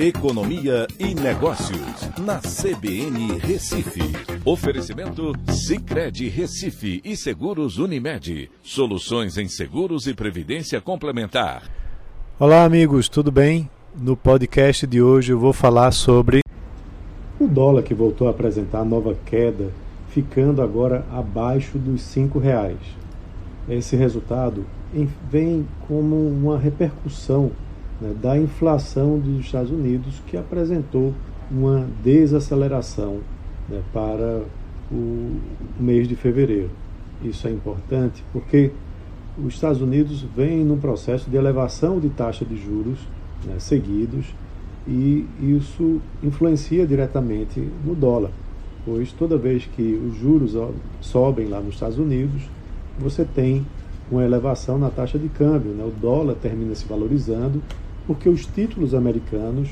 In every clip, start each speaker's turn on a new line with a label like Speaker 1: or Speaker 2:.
Speaker 1: Economia e Negócios, na CBN Recife. Oferecimento Cicred Recife e Seguros Unimed. Soluções em seguros e previdência complementar.
Speaker 2: Olá, amigos, tudo bem? No podcast de hoje eu vou falar sobre o dólar que voltou a apresentar nova queda, ficando agora abaixo dos cinco reais. Esse resultado vem como uma repercussão né, da inflação dos Estados Unidos, que apresentou uma desaceleração né, para o mês de fevereiro. Isso é importante porque os Estados Unidos vêm num processo de elevação de taxa de juros né, seguidos e isso influencia diretamente no dólar, pois toda vez que os juros sobem lá nos Estados Unidos, você tem uma elevação na taxa de câmbio, né? o dólar termina se valorizando porque os títulos americanos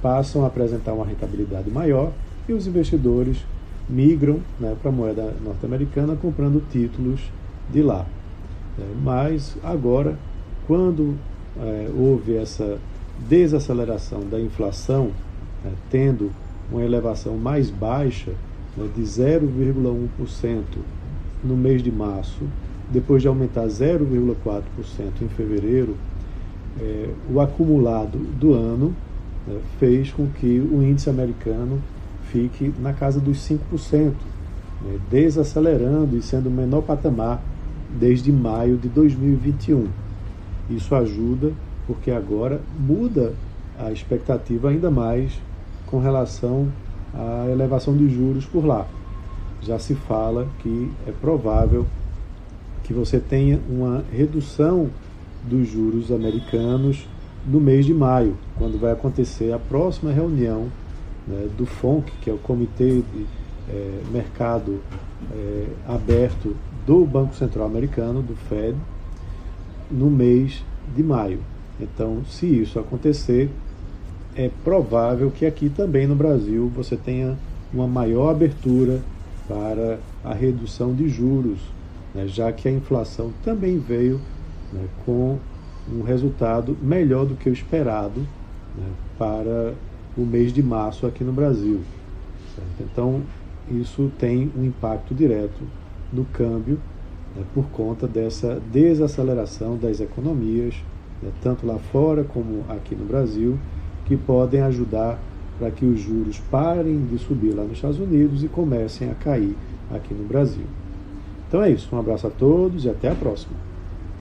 Speaker 2: passam a apresentar uma rentabilidade maior e os investidores migram né, para a moeda norte-americana comprando títulos de lá. É, mas agora, quando é, houve essa desaceleração da inflação, é, tendo uma elevação mais baixa né, de 0,1% no mês de março, depois de aumentar 0,4% em fevereiro, é, o acumulado do ano né, fez com que o índice americano fique na casa dos 5%, né, desacelerando e sendo o menor patamar desde maio de 2021. Isso ajuda porque agora muda a expectativa ainda mais com relação à elevação dos juros por lá. Já se fala que é provável que você tenha uma redução dos juros americanos no mês de maio, quando vai acontecer a próxima reunião né, do FONC, que é o Comitê de é, Mercado é, Aberto do Banco Central Americano, do Fed, no mês de maio. Então, se isso acontecer, é provável que aqui também no Brasil você tenha uma maior abertura para a redução de juros, né, já que a inflação também veio né, com um resultado melhor do que o esperado né, para o mês de março aqui no Brasil. Certo? Então, isso tem um impacto direto no câmbio né, por conta dessa desaceleração das economias, né, tanto lá fora como aqui no Brasil, que podem ajudar para que os juros parem de subir lá nos Estados Unidos e comecem a cair aqui no Brasil. Então é isso, um abraço a todos e até a próxima.